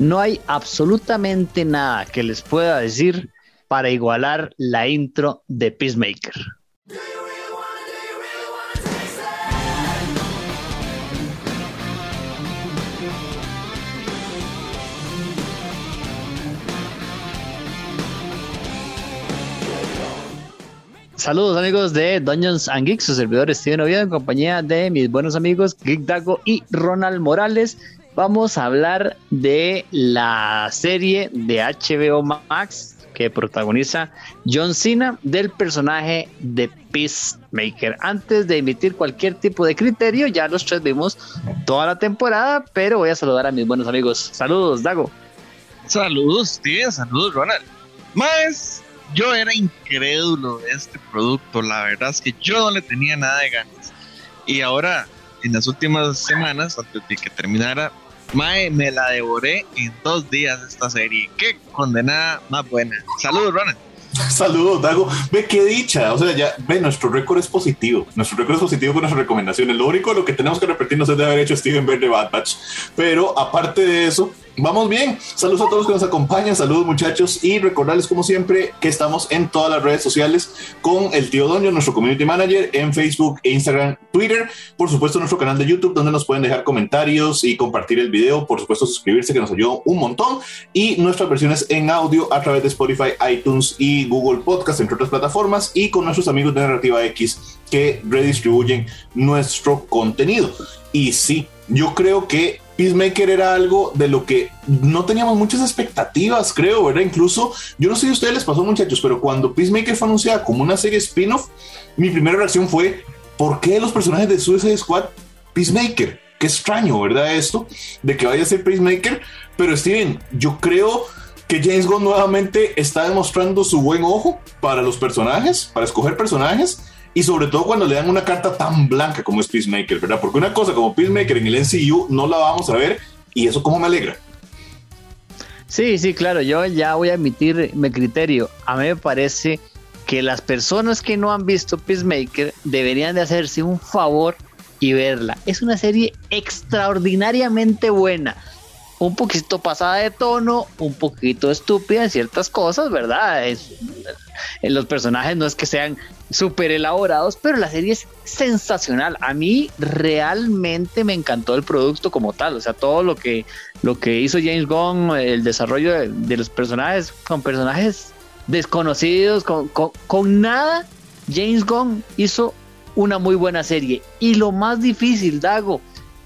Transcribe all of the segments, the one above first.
No hay absolutamente nada que les pueda decir para igualar la intro de Peacemaker. Saludos amigos de Dungeons and Geeks, su servidor Steven Oviedo en compañía de mis buenos amigos Geek Dago y Ronald Morales. Vamos a hablar de la serie de HBO Max que protagoniza John Cena del personaje de Peacemaker. Antes de emitir cualquier tipo de criterio, ya los tres vimos toda la temporada, pero voy a saludar a mis buenos amigos. Saludos, Dago. Saludos, Steven. Saludos, Ronald. Más yo era incrédulo de este producto. La verdad es que yo no le tenía nada de ganas. Y ahora, en las últimas semanas, antes de que terminara, Mae, me la devoré en dos días esta serie. Qué condenada más buena. Saludos, Ronald. Saludos, Dago. Ve qué dicha. O sea, ya ve, nuestro récord es positivo. Nuestro récord es positivo con nuestras recomendaciones. Lo único lo que tenemos que repetirnos es de haber hecho Steven Verde Bad Batch. Pero aparte de eso, Vamos bien. Saludos a todos los que nos acompañan. Saludos muchachos. Y recordarles como siempre que estamos en todas las redes sociales con el tío Doño, nuestro community manager, en Facebook, Instagram, Twitter. Por supuesto nuestro canal de YouTube donde nos pueden dejar comentarios y compartir el video. Por supuesto suscribirse que nos ayudó un montón. Y nuestras versiones en audio a través de Spotify, iTunes y Google Podcast, entre otras plataformas. Y con nuestros amigos de Narrativa X que redistribuyen nuestro contenido. Y sí, yo creo que Peacemaker era algo de lo que no teníamos muchas expectativas, creo, ¿verdad? Incluso, yo no sé si a ustedes les pasó, muchachos, pero cuando Peacemaker fue anunciada como una serie spin-off, mi primera reacción fue, ¿por qué los personajes de Suicide Squad Peacemaker? Qué extraño, ¿verdad? Esto de que vaya a ser Peacemaker, pero Steven, yo creo que James Gunn nuevamente está demostrando su buen ojo para los personajes, para escoger personajes y sobre todo cuando le dan una carta tan blanca como es Peacemaker, ¿verdad? Porque una cosa como Peacemaker en el NCU no la vamos a ver y eso como me alegra. Sí, sí, claro, yo ya voy a emitir mi criterio. A mí me parece que las personas que no han visto Peacemaker deberían de hacerse un favor y verla. Es una serie extraordinariamente buena un poquito pasada de tono, un poquito estúpida en ciertas cosas, ¿verdad? Es, los personajes no es que sean súper elaborados, pero la serie es sensacional. A mí realmente me encantó el producto como tal, o sea, todo lo que, lo que hizo James Gunn, el desarrollo de, los personajes, con personajes desconocidos, con, con nada, James Gunn hizo una muy buena serie. Y lo más difícil, Dago,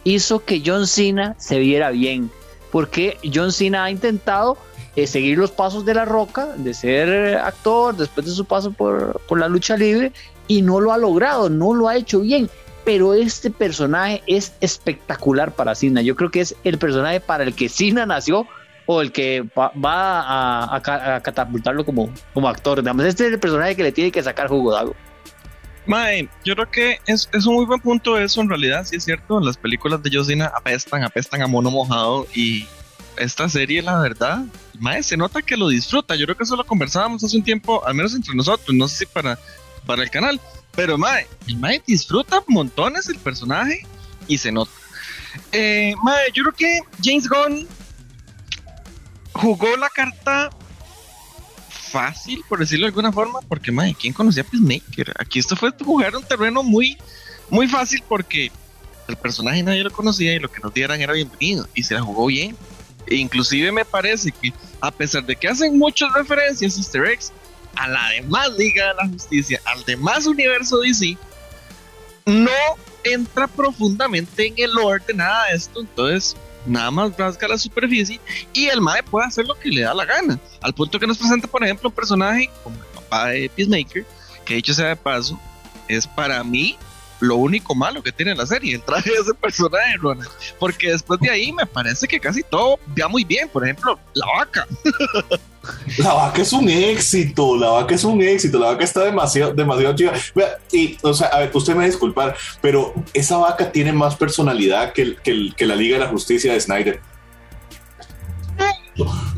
hizo que John Cena se viera bien porque John Cena ha intentado eh, seguir los pasos de La Roca, de ser actor después de su paso por, la lucha libre, y no lo ha logrado, no lo ha hecho bien. Pero este personaje es espectacular para Cena. Yo creo que es el personaje para el que Cena nació o el que va, a, catapultarlo como, como actor. este es el personaje que le tiene que sacar jugo de algo. Mae, yo creo que es, un muy buen punto eso, en realidad, sí es cierto, las películas de Josina apestan, apestan a mono mojado y esta serie, la verdad, Mae, se nota que lo disfruta, yo creo que eso lo conversábamos hace un tiempo, al menos entre nosotros, no sé si para, para el canal, pero Mae, el Mae disfruta montones el personaje y se nota. Eh, mae, yo creo que James Gunn jugó la carta fácil, por decirlo de alguna forma, porque, madre, ¿quién conocía a Peacemaker? Aquí esto fue jugar un terreno muy, muy fácil porque el personaje nadie lo conocía y lo que nos dieran era bienvenido y se la jugó bien. E inclusive me parece que a pesar de que hacen muchas referencias easter eggs a la demás Liga de la Justicia, al demás universo DC, no entra profundamente en el lore de nada de esto. Entonces, nada más rasga la superficie y el MAE puede hacer lo que le da la gana. Al punto que nos presenta, por ejemplo, un personaje como el papá de Peacemaker, que dicho sea de paso, es para mí lo único malo que tiene la serie, el traje de ese personaje, Ronald. Porque después de ahí me parece que casi todo va muy bien. Por ejemplo, la vaca. La vaca es un éxito, la vaca es un éxito, la vaca está demasiado, demasiado chiva. Y, o sea, a ver, usted me va disculpar, pero esa vaca tiene más personalidad que, que, que la Liga de la Justicia de Snyder.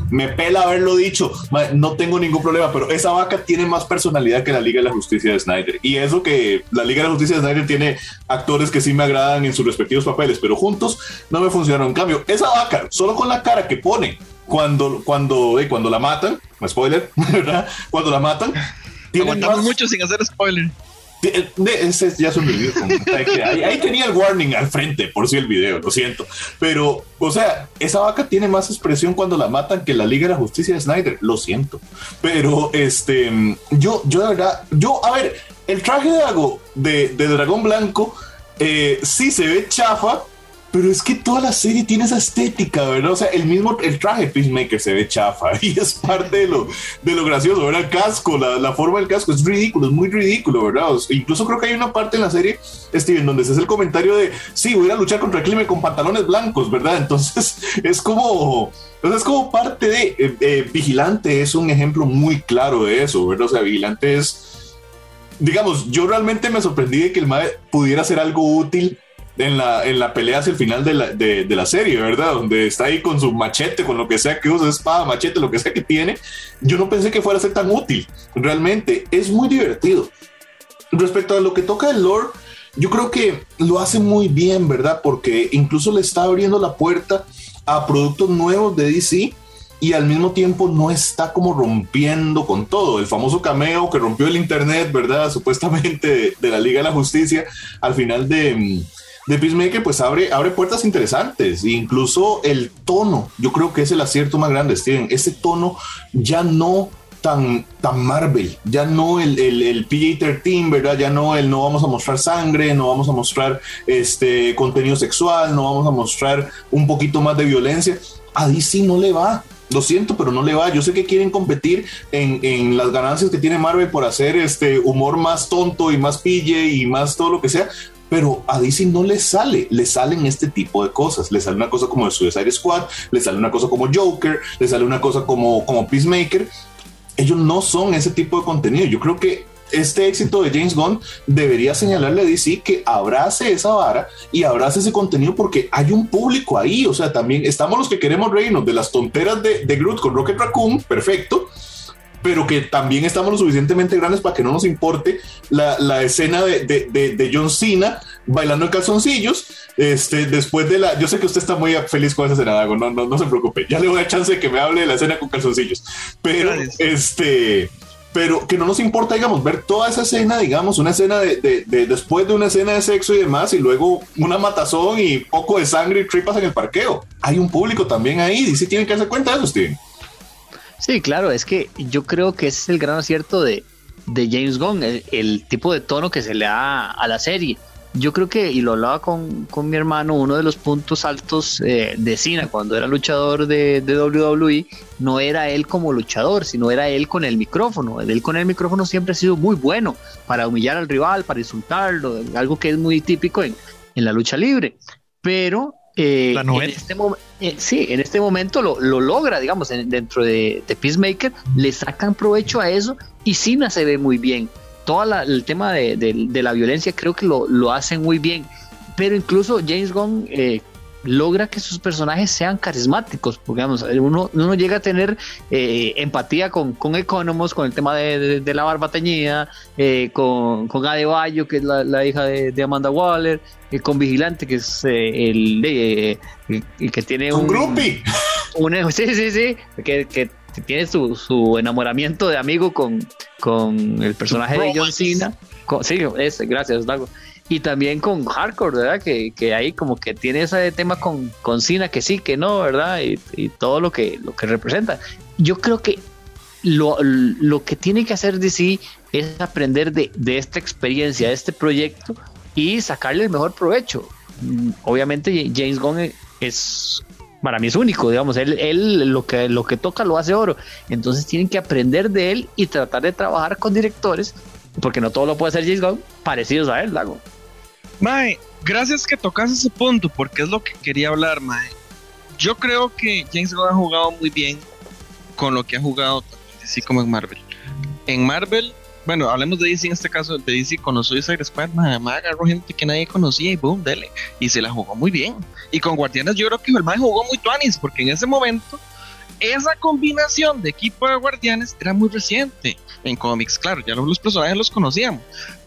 Me pela haberlo dicho, no tengo ningún problema, pero esa vaca tiene más personalidad que la Liga de la Justicia de Snyder. Y eso que la Liga de la Justicia de Snyder tiene actores que sí me agradan en sus respectivos papeles, pero juntos no me funcionaron. En cambio, esa vaca, solo con la cara que pone cuando, cuando, eh, cuando la matan, spoiler, ¿verdad? Cuando la matan, Aguantamos mucho sin hacer spoiler. Ese ya es ahí, tenía el warning al frente, por si el video, lo siento. Pero, o sea, esa vaca tiene más expresión cuando la matan que la Liga de la Justicia de Snyder, lo siento. Pero, este, yo, yo de verdad, yo, a ver, el traje de, de, de Dragón Blanco eh, sí se ve chafa, pero es que toda la serie tiene esa estética, ¿verdad? O sea, el mismo, el traje Peacemaker se ve chafa y es parte de lo, de lo gracioso, ¿verdad? El casco, la, la forma del casco es ridículo, es muy ridículo, ¿verdad? incluso creo que hay una parte en la serie, Steven, donde se hace el comentario de, sí, voy a luchar contra el crimen con pantalones blancos, ¿verdad? Entonces es como, es como parte de, eh, eh, Vigilante es un ejemplo muy claro de eso, ¿verdad? O sea, Vigilante es, digamos, yo realmente me sorprendí de que el MAE pudiera ser algo útil en la, en la pelea hacia el final de la, de, la serie, ¿verdad? Donde está ahí con su machete, con lo que sea que usa, espada, machete, lo que sea que tiene. Yo no pensé que fuera a ser tan útil. Realmente es muy divertido. Respecto a lo que toca el lore, yo creo que lo hace muy bien, ¿verdad? Porque incluso le está abriendo la puerta a productos nuevos de DC y al mismo tiempo no está como rompiendo con todo. El famoso cameo que rompió el internet, ¿verdad? Supuestamente de, de la Liga de la Justicia al final de de Peacemaker pues abre, abre puertas interesantes, e incluso el tono, yo creo que es el acierto más grande, Steven, ese tono ya no tan, tan Marvel, ya no el, el, el PJ-13, ¿verdad? Ya no el no vamos a mostrar sangre, no vamos a mostrar este contenido sexual, no vamos a mostrar un poquito más de violencia. A DC no le va, lo siento, pero no le va. Yo sé que quieren competir en, en, las ganancias que tiene Marvel por hacer este humor más tonto y más pille y más todo lo que sea, pero a DC no le sale, le salen este tipo de cosas, le sale una cosa como el Suicide Squad, le sale una cosa como Joker, le sale una cosa como, como Peacemaker, ellos no son ese tipo de contenido, yo creo que este éxito de James Gunn debería señalarle a DC que abrace esa vara y abrace ese contenido porque hay un público ahí. O sea, también estamos los que queremos reírnos de las tonteras de, de Groot con Rocket Raccoon, perfecto pero que también estamos lo suficientemente grandes para que no nos importe la, la escena de, de, de, John Cena bailando en calzoncillos. Este, después de la, yo sé que usted está muy feliz con esa escena, no, no, no se preocupe, ya le voy a dar chance de que me hable de la escena con calzoncillos, pero este, pero que no nos importa, digamos, ver toda esa escena, digamos, una escena de, de, después de una escena de sexo y demás, y luego una matazón y poco de sangre y tripas en el parqueo. Hay un público también ahí, y sí tienen que darse cuenta de eso, Steven. Sí, claro, es que yo creo que ese es el gran acierto de, de James Gunn, el, tipo de tono que se le da a la serie. Yo creo que, y lo hablaba con, con mi hermano, uno de los puntos altos eh, de Cena cuando era luchador de, de, WWE, no era él como luchador, sino era él con el micrófono. Él con el micrófono siempre ha sido muy bueno para humillar al rival, para insultarlo, algo que es muy típico en, en la lucha libre. Pero eh, en este eh, sí, en este momento lo, logra, digamos, dentro de, Peacemaker, le sacan provecho a eso y Cena se ve muy bien. Todo el tema de, la violencia creo que lo, lo hacen muy bien. Pero incluso James Gunn eh, logra que sus personajes sean carismáticos, porque digamos, uno, uno llega a tener eh, empatía con, con Economos, con el tema de, la barba teñida, eh, con, con Adebayo, que es la, hija de, Amanda Waller, eh, con Vigilante, que es el, que tiene un... grupi. sí, sí, sí, que, tiene su, su, enamoramiento de amigo con, con el personaje de John Cena. sí, es, gracias, Dago y también con hardcore, ¿verdad? Que, que ahí como que tiene ese tema con, con Cena que sí, que no, ¿verdad? Y, todo lo que, lo que representa. Yo creo que lo, lo que tiene que hacer DC es aprender de, de, esta experiencia, de este proyecto y sacarle el mejor provecho. Mm, obviamente James Gunn es para mí es único, digamos, él, él lo, que, lo que toca lo hace oro. Entonces tienen que aprender de él y tratar de trabajar con directores, porque no todo lo puede hacer James Gunn, parecidos a él, Lago. Mae, gracias que tocas ese punto, porque es lo que quería hablar, Mae. Yo creo que James Gunn ha jugado muy bien con lo que ha jugado así como en Marvel. En Marvel, bueno, hablemos de DC en este caso, de DC con los Suicide Squad, mae, agarró gente que nadie conocía y boom, dele. Y se la jugó muy bien. Y con Guardianes yo creo que el mae jugó muy tuanis, porque en ese momento esa combinación de equipo de guardianes era muy reciente en cómics, claro, ya los personajes los conocíamos,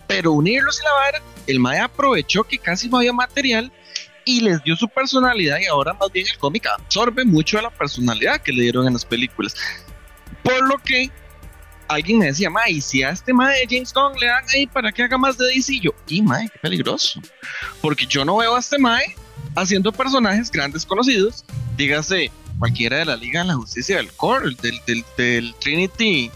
pero unirlos y la vara, el Mae aprovechó que casi no había material y les dio su personalidad y ahora más bien el cómic absorbe mucho de la personalidad que le dieron en las películas. Por lo que alguien me decía, Mae, y si a este Mae de James Gunn le dan ahí para que haga más de DC, yo, y Mae, qué peligroso. Porque yo no veo a este Mae haciendo personajes grandes conocidos, dígase cualquiera de la Liga de la Justicia del Core, del, del, Trinity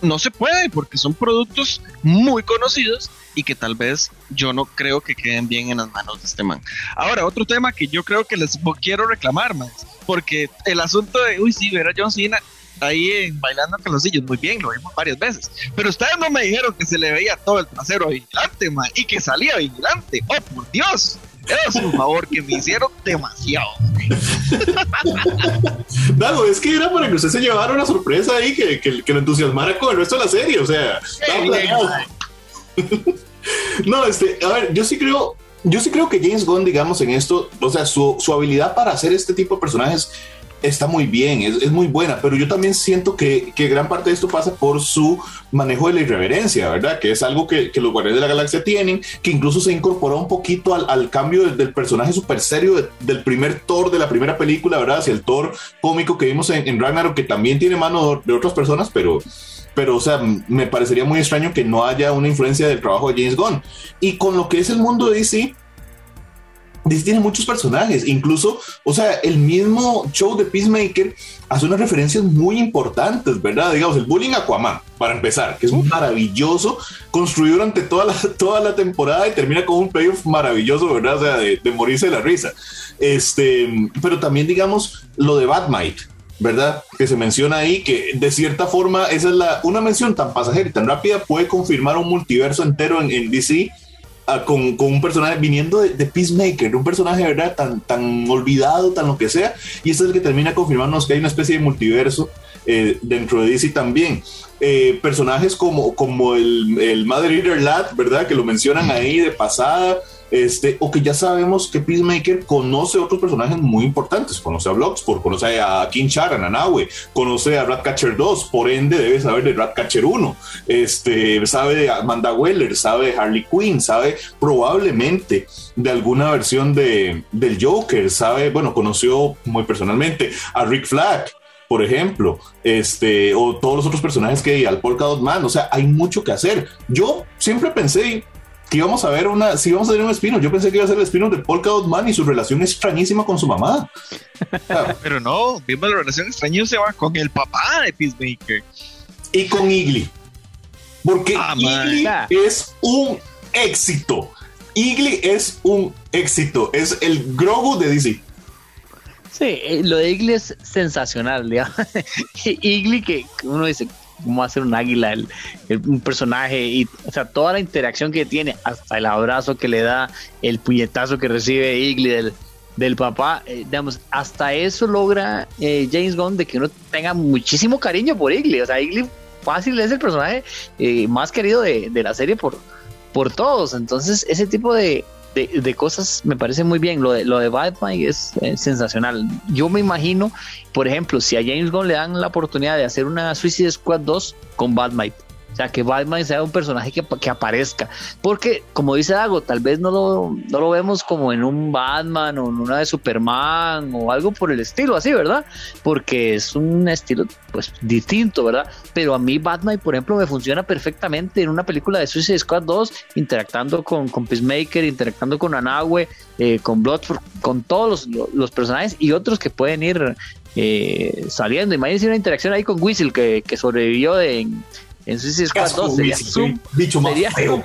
no se puede porque son productos muy conocidos y que tal vez yo no creo que queden bien en las manos de este man. Ahora, otro tema que yo creo que les quiero reclamar más, porque el asunto de, uy, sí, ver a John Cena ahí en bailando calzoncillos, muy bien, lo vimos varias veces, pero ustedes no me dijeron que se le veía todo el trasero a Vigilante, man, y que salía Vigilante, oh, por Dios. Es un favor que me hicieron demasiado. Dago, es que era para que usted se llevara una sorpresa ahí que, que, que lo entusiasmara con el resto de la serie. O sea, no, este, a ver, yo sí creo, yo sí creo que James Gunn, digamos, en esto, o sea, su, su habilidad para hacer este tipo de personajes está muy bien, es, es, muy buena, pero yo también siento que, que, gran parte de esto pasa por su manejo de la irreverencia, ¿verdad? Que es algo que, que los Guardianes de la Galaxia tienen, que incluso se incorporó un poquito al, al cambio del, personaje súper serio de, del primer Thor de la primera película, ¿verdad? Hacia el Thor cómico que vimos en, en Ragnarok, que también tiene mano de otras personas, pero pero o sea, me parecería muy extraño que no haya una influencia del trabajo de James Gunn. Y con lo que es el mundo de DC tiene muchos personajes, incluso, o sea, el mismo show de Peacemaker hace unas referencias muy importantes, ¿verdad? Digamos, el bullying Aquaman, para empezar, que es un maravilloso, construido durante toda la, toda la temporada y termina con un playoff maravilloso, ¿verdad? O sea, de, de morirse de la risa. Este, pero también, digamos, lo de Batmite, ¿verdad? Que se menciona ahí, que de cierta forma esa es la, una mención tan pasajera y tan rápida puede confirmar un multiverso entero en, en DC uh, con, un personaje viniendo de, Peacemaker, un personaje, ¿verdad? Tan, tan olvidado, tan lo que sea, y este es el que termina confirmándonos que hay una especie de multiverso eh, dentro de DC también. Eh, personajes como, como el, el Mother Eater Lad, ¿verdad? Que lo mencionan ahí de pasada, este, o que ya sabemos que Peacemaker conoce otros personajes muy importantes, conoce a Bloodsport, conoce a King Char, a Nanawe, conoce a Ratcatcher 2, por ende debe saber de Ratcatcher 1, este, sabe de Amanda Weller, sabe de Harley Quinn, sabe probablemente de alguna versión de, del Joker, sabe, bueno, conoció muy personalmente a Rick Flag, por ejemplo, este, o todos los otros personajes que hay, al Polka Dot Man, o sea, hay mucho que hacer. Yo siempre pensé, que íbamos a ver una, si íbamos a ver un espino, yo pensé que iba a ser el espino de Polka Dot Man y su relación extrañísima con su mamá. Pero no, vimos la relación extrañísima con el papá de Peacemaker. Y con Igly. Porque ah, es un éxito. Igly es un éxito. Es el Grogu de DC. Sí, lo de Igly es sensacional, digamos. Igly que uno dice, cómo hacer un águila, el, el, un personaje y, o sea, toda la interacción que tiene, hasta el abrazo que le da, el puñetazo que recibe Igly del, del papá, eh, digamos, hasta eso logra eh, James Gunn de que uno tenga muchísimo cariño por Igly, o sea, Igly fácil es el personaje eh, más querido de, de, la serie por, por todos, entonces ese tipo de, de, de, cosas me parece muy bien. Lo de, lo de es, es, sensacional. Yo me imagino, por ejemplo, si a James Gunn le dan la oportunidad de hacer una Suicide Squad 2 con Batman. O sea, que Batman sea un personaje que, que, aparezca. Porque, como dice Dago, tal vez no lo, no lo vemos como en un Batman o en una de Superman o algo por el estilo, así, ¿verdad? Porque es un estilo, pues, distinto, ¿verdad? Pero a mí Batman, por ejemplo, me funciona perfectamente en una película de Suicide Squad 2, interactuando con, con Peacemaker, interactuando con Anahue, eh, con Bloodsport, con todos los, los, personajes y otros que pueden ir eh, saliendo. Imagínense una interacción ahí con Whistle que, que sobrevivió de en Suicide Squad 2 sería, sum, bicho más sería, feo.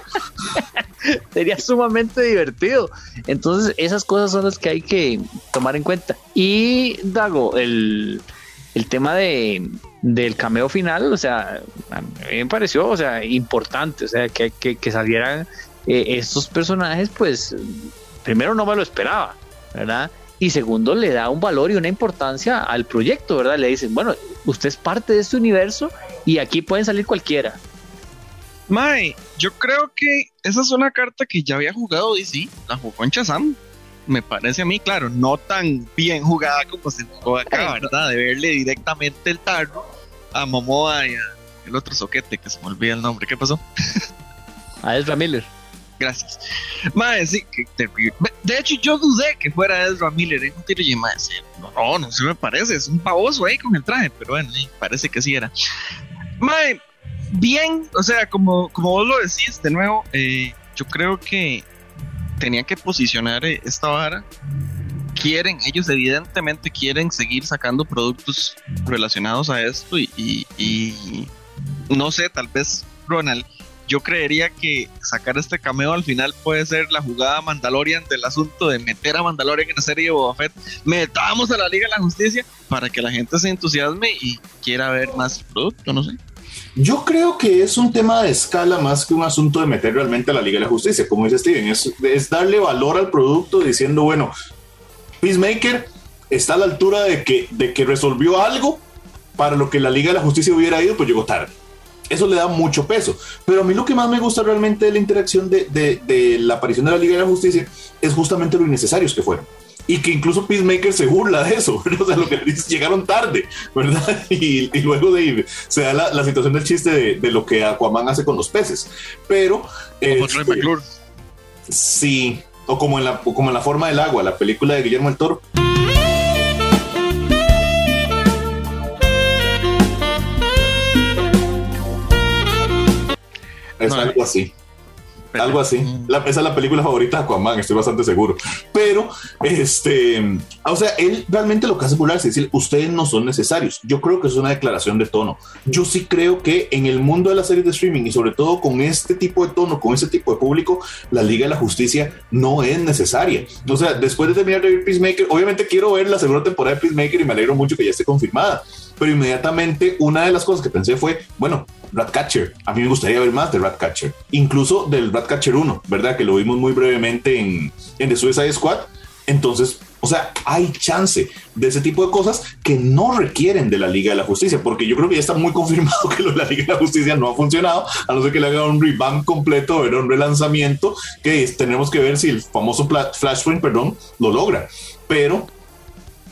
sería sumamente divertido. Entonces, esas cosas son las que hay que tomar en cuenta. Y Dago, el, el tema de del cameo final, o sea, a mí me pareció, o sea, importante, o sea, que, que, que salieran eh, estos personajes, pues, primero no me lo esperaba, ¿verdad? Y segundo le da un valor y una importancia al proyecto, ¿verdad? Le dicen, bueno, usted es parte de este universo y aquí pueden salir cualquiera. Mae, yo creo que esa es una carta que ya había jugado DC, la jugó en Shazam. me parece a mí, claro, no tan bien jugada como se jugó acá, ¿verdad? De verle directamente el tarro a Momoa y a el otro soquete que se me olvida el nombre. ¿Qué pasó? A Ezra Miller. Gracias. Mae, sí, que terrible. De hecho, yo dudé que fuera Ezra Miller en un tiro y mae, no, no se me parece, es un pavoso ahí con el traje, pero bueno, parece que sí era. Mae, bien, o sea, como, como vos lo decís, de nuevo, eh, yo creo que tenían que posicionar eh, esta vara. Quieren, ellos evidentemente quieren seguir sacando productos relacionados a esto y, y no sé, tal vez Ronald yo creería que sacar este cameo al final puede ser la jugada Mandalorian del asunto de meter a Mandalorian en la serie de Boba Fett. Metamos a la Liga de la Justicia para que la gente se entusiasme y quiera ver más producto, no sé. Yo creo que es un tema de escala más que un asunto de meter realmente a la Liga de la Justicia. Como dice Steven, es, darle valor al producto diciendo, bueno, Peacemaker está a la altura de que, de que resolvió algo para lo que la Liga de la Justicia hubiera ido, pues llegó tarde eso le da mucho peso. Pero a mí lo que más me gusta realmente de la interacción de, de, la aparición de la Liga de la Justicia es justamente lo innecesarios que fueron. Y que incluso Peacemaker se burla de eso, O sea, lo que dice, llegaron tarde, ¿verdad? Y, y luego de se da la, la situación del chiste de, de, lo que Aquaman hace con los peces. Pero... Este, sí, o como en, la, como en la forma del agua, la película de Guillermo el Toro. Es algo así. Algo así. La, esa es la película favorita de Aquaman, estoy bastante seguro. Pero, este, o sea, él realmente lo que hace burlarse es decir, ustedes no son necesarios. Yo creo que es una declaración de tono. Yo sí creo que en el mundo de las series de streaming y sobre todo con este tipo de tono, con este tipo de público, la Liga de la Justicia no es necesaria. O sea, después de terminar de ver Peacemaker, obviamente quiero ver la segunda temporada de Peacemaker y me alegro mucho que ya esté confirmada pero inmediatamente una de las cosas que pensé fue, bueno, Ratcatcher, a mí me gustaría ver más de Ratcatcher, incluso del Ratcatcher 1, ¿verdad? Que lo vimos muy brevemente en, en The Suicide Squad. Entonces, o sea, hay chance de ese tipo de cosas que no requieren de la Liga de la Justicia, porque yo creo que ya está muy confirmado que lo de la Liga de la Justicia no ha funcionado, a no ser que le haga un revamp completo, o un relanzamiento, que tenemos que ver si el famoso Flashpoint, perdón, lo logra. Pero,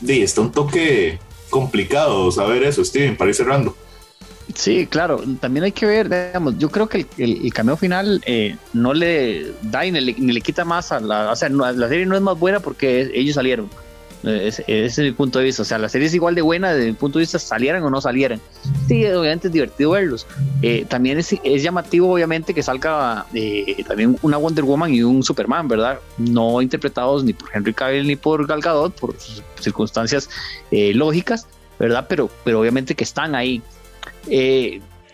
de está un toque complicado saber eso, Steven, para ir cerrando. Sí, claro, también hay que ver, digamos, yo creo que el, el, cameo final eh, no le da ni le, quita más a la, o sea, la serie no es más buena porque ellos salieron. Ese, es mi punto de vista. O sea, la serie es igual de buena desde mi punto de vista, salieran o no salieran. Sí, obviamente es divertido verlos. Eh, también es, es, llamativo, obviamente, que salga eh, también una Wonder Woman y un Superman, ¿verdad? No interpretados ni por Henry Cavill ni por Gal Gadot, por circunstancias eh, lógicas, ¿verdad? Pero, pero obviamente que están ahí.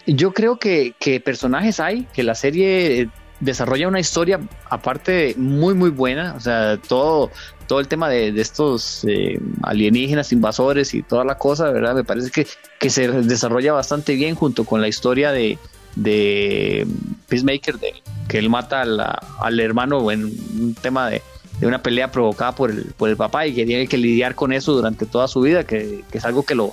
yo creo que, que personajes hay, que la serie desarrolla una historia aparte muy muy buena, o sea, todo todo el tema de, estos eh, alienígenas invasores y toda la cosa, ¿verdad? Me parece que, que se desarrolla bastante bien junto con la historia de, de Peacemaker, de, que él mata al hermano en un tema de, una pelea provocada por el, por el papá y que tiene que lidiar con eso durante toda su vida, que, es algo que lo,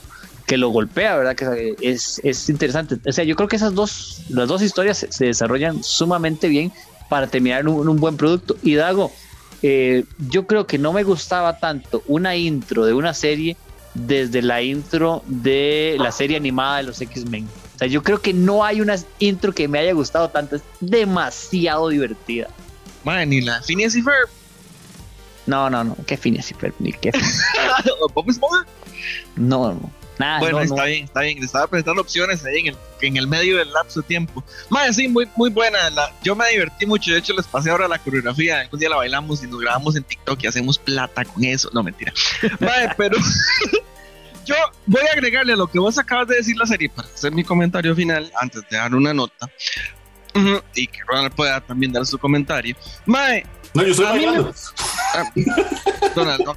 que lo golpea, ¿verdad? Que es, es, interesante. O sea, yo creo que esas dos, las dos historias se, desarrollan sumamente bien para terminar un, un buen producto. Y Dago, eh, yo creo que no me gustaba tanto una intro de una serie desde la intro de la serie animada de los X-Men. O sea, yo creo que no hay una intro que me haya gustado tanto. Es demasiado divertida. Madre, ni la Phineas y Ferb. No, no, no. ¿Qué Phineas y Ferb? Ni qué. no, no bueno, está bien, está bien. Le estaba presentando opciones ahí en el, en el medio del lapso de tiempo. Más sí, muy, muy buena. La, yo me divertí mucho. De hecho, les pasé ahora la coreografía. Un día la bailamos y nos grabamos en TikTok y hacemos plata con eso. No, mentira. Madre, pero yo voy a agregarle a lo que vos acabas de decir la serie para hacer mi comentario final antes de dar una nota. y que Ronald pueda también dar su comentario. Mae. No, yo estoy bailando. Ah, Donald, no.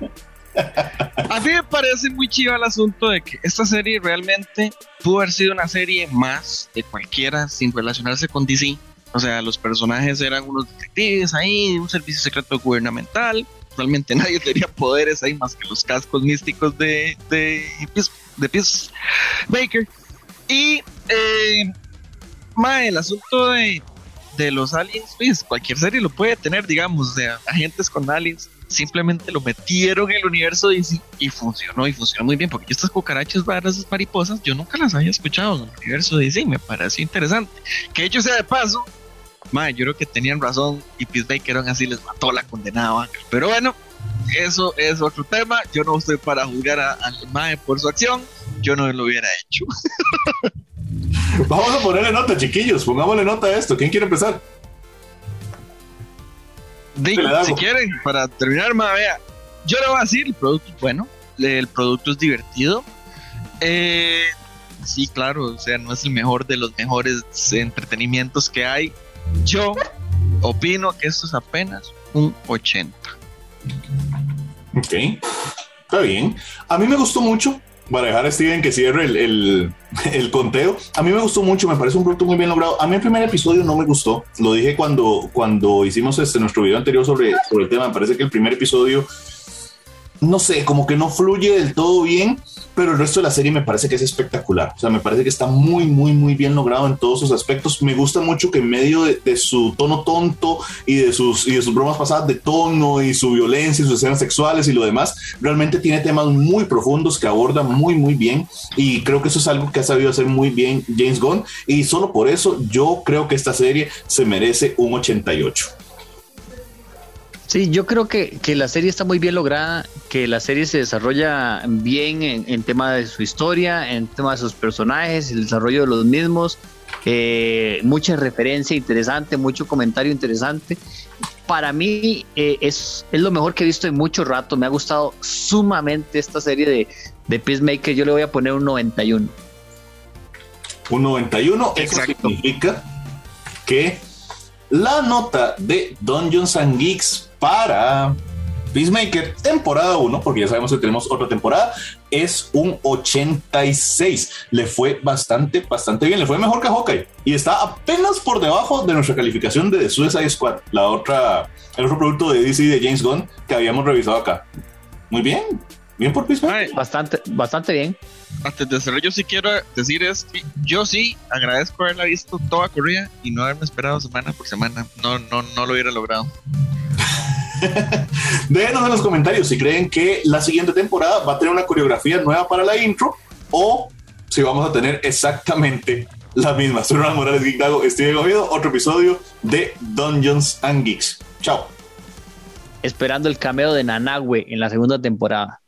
A mí me parece muy chido el asunto de que esta serie realmente pudo haber sido una serie más de cualquiera sin relacionarse con DC. O sea, los personajes eran unos detectives ahí, un servicio secreto gubernamental. Realmente nadie tenía poderes ahí más que los cascos místicos de, de, de Peace Baker. Y, eh, el asunto de, de los aliens, pues, cualquier serie lo puede tener, digamos, de agentes con aliens simplemente lo metieron en el universo DC y funcionó y funcionó muy bien porque estas cucarachas raras, esas mariposas, yo nunca las había escuchado en el universo DC y me pareció interesante. Que hecho sea de paso, madre, yo creo que tenían razón y Peacemaker aún así les mató la condenada Pero bueno, eso es otro tema. Yo no estoy para juzgar al Mae por su acción. Yo no lo hubiera hecho. Vamos a ponerle nota, chiquillos. Pongámosle nota a esto. ¿Quién quiere empezar? Si quieren, para terminar, ma, vea, yo le voy a decir, el producto es bueno, el producto es divertido. Eh, sí, claro, o sea, no es el mejor de los mejores entretenimientos que hay. Yo opino que esto es apenas un 80. Ok, está bien. A mí me gustó mucho para dejar a Steven que cierre el, el, conteo. A mí me gustó mucho, me parece un producto muy bien logrado. A mí el primer episodio no me gustó. Lo dije cuando, cuando hicimos este, nuestro video anterior sobre, sobre el tema. Me parece que el primer episodio no sé, como que no fluye del todo bien, pero el resto de la serie me parece que es espectacular. O sea, me parece que está muy, muy, muy bien logrado en todos sus aspectos. Me gusta mucho que en medio de, su tono tonto y de, sus, y de sus bromas pasadas de tono y su violencia y sus escenas sexuales y lo demás, realmente tiene temas muy profundos que aborda muy, muy bien. Y creo que eso es algo que ha sabido hacer muy bien James Gunn. Y solo por eso yo creo que esta serie se merece un 88. Sí, yo creo que, la serie está muy bien lograda, que la serie se desarrolla bien en, tema de su historia, en tema de sus personajes, el desarrollo de los mismos, eh, mucha referencia interesante, mucho comentario interesante. Para mí eh, es, es lo mejor que he visto en mucho rato, me ha gustado sumamente esta serie de, de Peacemaker, yo le voy a poner un 91. Un 91, eso significa que la nota de Dungeons and Geeks para Peacemaker, temporada 1, porque ya sabemos que tenemos otra temporada, es un 86. Le fue bastante, bastante bien. Le fue mejor que Hawkeye. Y está apenas por debajo de nuestra calificación de The Suicide Squad, la otra, el otro producto de DC de James Gunn que habíamos revisado acá. Muy bien. Bien por Peacemaker. Bastante, bastante bien. Antes de cerrar, yo sí quiero decir es que yo sí agradezco haberla visto toda corrida y no haberme esperado semana por semana. No, no, no lo hubiera logrado. Déjenos en los comentarios si creen que la siguiente temporada va a tener una coreografía nueva para la intro o si vamos a tener exactamente la misma. Soy Ronald Morales Geek Dago, estoy comido otro episodio de Dungeons and Geeks. Chao. Esperando el cameo de Nanagüe en la segunda temporada.